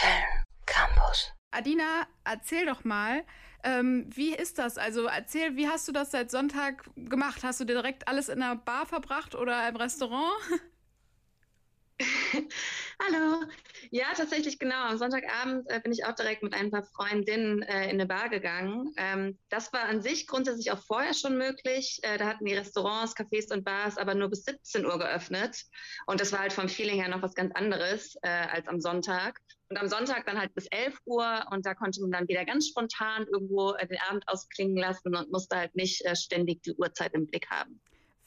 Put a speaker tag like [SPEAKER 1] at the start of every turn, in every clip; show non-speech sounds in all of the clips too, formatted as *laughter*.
[SPEAKER 1] Köln Campus.
[SPEAKER 2] Adina, erzähl doch mal, ähm, wie ist das? Also erzähl, wie hast du das seit Sonntag gemacht? Hast du dir direkt alles in einer Bar verbracht oder im Restaurant? *laughs*
[SPEAKER 3] Hallo. Ja, tatsächlich genau. Am Sonntagabend äh, bin ich auch direkt mit ein paar Freundinnen äh, in eine Bar gegangen. Ähm, das war an sich grundsätzlich auch vorher schon möglich. Äh, da hatten die Restaurants, Cafés und Bars aber nur bis 17 Uhr geöffnet. Und das war halt vom Feeling her noch was ganz anderes äh, als am Sonntag. Und am Sonntag dann halt bis 11 Uhr und da konnte man dann wieder ganz spontan irgendwo äh, den Abend ausklingen lassen und musste halt nicht äh, ständig die Uhrzeit im Blick haben.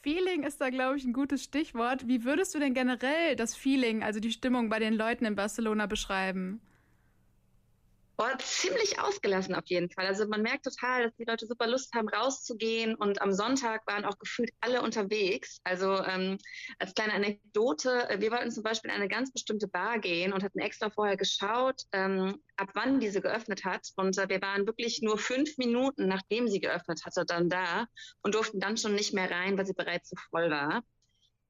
[SPEAKER 2] Feeling ist da, glaube ich, ein gutes Stichwort. Wie würdest du denn generell das Feeling, also die Stimmung bei den Leuten in Barcelona beschreiben?
[SPEAKER 3] Oh, ziemlich ausgelassen auf jeden Fall. Also man merkt total, dass die Leute super Lust haben, rauszugehen. Und am Sonntag waren auch gefühlt alle unterwegs. Also ähm, als kleine Anekdote, äh, wir wollten zum Beispiel in eine ganz bestimmte Bar gehen und hatten extra vorher geschaut, ähm, ab wann diese geöffnet hat. Und äh, wir waren wirklich nur fünf Minuten, nachdem sie geöffnet hatte, dann da und durften dann schon nicht mehr rein, weil sie bereits zu voll war.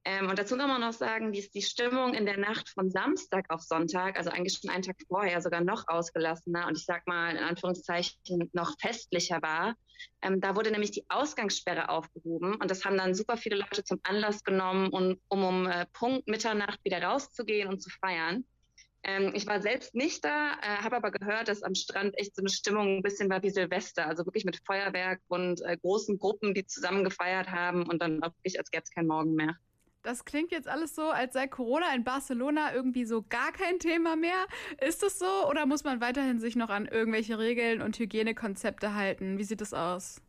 [SPEAKER 3] Ähm, und dazu kann man noch sagen, wie ist die Stimmung in der Nacht von Samstag auf Sonntag, also eigentlich schon einen Tag vorher, sogar noch ausgelassener und ich sag mal in Anführungszeichen noch festlicher war. Ähm, da wurde nämlich die Ausgangssperre aufgehoben und das haben dann super viele Leute zum Anlass genommen, um um, um äh, Punkt Mitternacht wieder rauszugehen und zu feiern. Ähm, ich war selbst nicht da, äh, habe aber gehört, dass am Strand echt so eine Stimmung ein bisschen war wie Silvester, also wirklich mit Feuerwerk und äh, großen Gruppen, die zusammen gefeiert haben und dann auch wirklich, als gäbe es keinen Morgen mehr.
[SPEAKER 2] Das klingt jetzt alles so, als sei Corona in Barcelona irgendwie so gar kein Thema mehr. Ist das so oder muss man weiterhin sich noch an irgendwelche Regeln und Hygienekonzepte halten? Wie sieht es aus?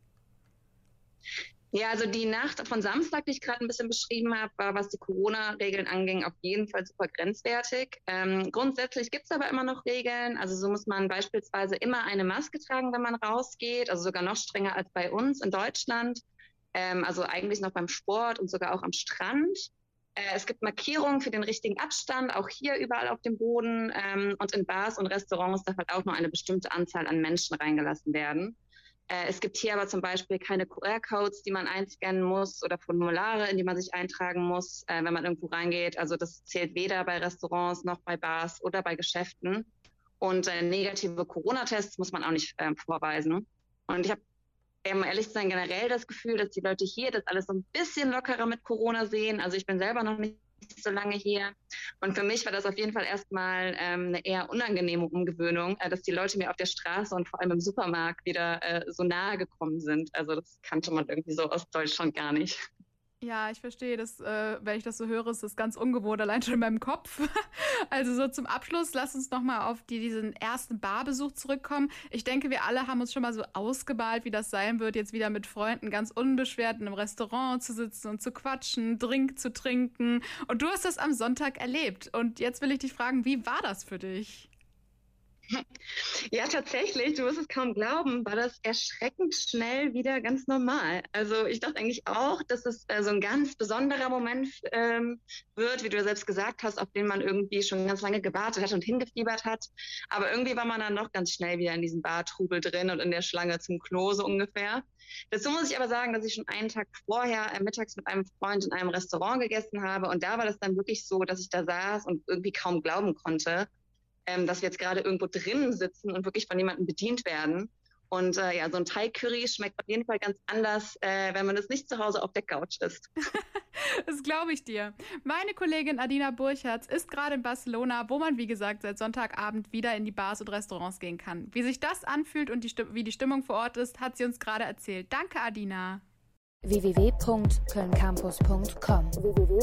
[SPEAKER 3] Ja, also die Nacht von Samstag, die ich gerade ein bisschen beschrieben habe, war, was die Corona-Regeln anging, auf jeden Fall super grenzwertig. Ähm, grundsätzlich gibt es aber immer noch Regeln. Also so muss man beispielsweise immer eine Maske tragen, wenn man rausgeht, also sogar noch strenger als bei uns in Deutschland ähm, also eigentlich noch beim Sport und sogar auch am Strand. Äh, es gibt Markierungen für den richtigen Abstand, auch hier überall auf dem Boden. Ähm, und in Bars und Restaurants darf halt auch nur eine bestimmte Anzahl an Menschen reingelassen werden. Äh, es gibt hier aber zum Beispiel keine QR-Codes, die man einscannen muss oder Formulare, in die man sich eintragen muss, äh, wenn man irgendwo reingeht. Also das zählt weder bei Restaurants noch bei Bars oder bei Geschäften. Und äh, negative Corona-Tests muss man auch nicht äh, vorweisen. Und ich habe um ehrlich zu sein, generell das Gefühl, dass die Leute hier das alles so ein bisschen lockerer mit Corona sehen. Also ich bin selber noch nicht so lange hier. Und für mich war das auf jeden Fall erstmal ähm, eine eher unangenehme Umgewöhnung, äh, dass die Leute mir auf der Straße und vor allem im Supermarkt wieder äh, so nahe gekommen sind. Also das kannte man irgendwie so aus Deutschland gar nicht.
[SPEAKER 2] Ja, ich verstehe das, äh, wenn ich das so höre, ist das ganz ungewohnt, allein schon in meinem Kopf. *laughs* also so zum Abschluss, lass uns nochmal auf die, diesen ersten Barbesuch zurückkommen. Ich denke, wir alle haben uns schon mal so ausgemalt, wie das sein wird, jetzt wieder mit Freunden ganz unbeschwert in einem Restaurant zu sitzen und zu quatschen, Drink zu trinken. Und du hast das am Sonntag erlebt. Und jetzt will ich dich fragen, wie war das für dich?
[SPEAKER 3] Ja, tatsächlich, du wirst es kaum glauben, war das erschreckend schnell wieder ganz normal. Also ich dachte eigentlich auch, dass es äh, so ein ganz besonderer Moment ähm, wird, wie du ja selbst gesagt hast, auf den man irgendwie schon ganz lange gewartet hat und hingefiebert hat. Aber irgendwie war man dann noch ganz schnell wieder in diesem Bartrubel drin und in der Schlange zum Klo ungefähr. Dazu muss ich aber sagen, dass ich schon einen Tag vorher äh, mittags mit einem Freund in einem Restaurant gegessen habe und da war das dann wirklich so, dass ich da saß und irgendwie kaum glauben konnte ähm, dass wir jetzt gerade irgendwo drinnen sitzen und wirklich von jemandem bedient werden. Und äh, ja, so ein Thai-Curry schmeckt auf jeden Fall ganz anders, äh, wenn man es nicht zu Hause auf der Couch isst. *laughs*
[SPEAKER 2] das glaube ich dir. Meine Kollegin Adina Burchardt ist gerade in Barcelona, wo man, wie gesagt, seit Sonntagabend wieder in die Bars und Restaurants gehen kann. Wie sich das anfühlt und die wie die Stimmung vor Ort ist, hat sie uns gerade erzählt. Danke, Adina
[SPEAKER 1] www.kölncampus.com www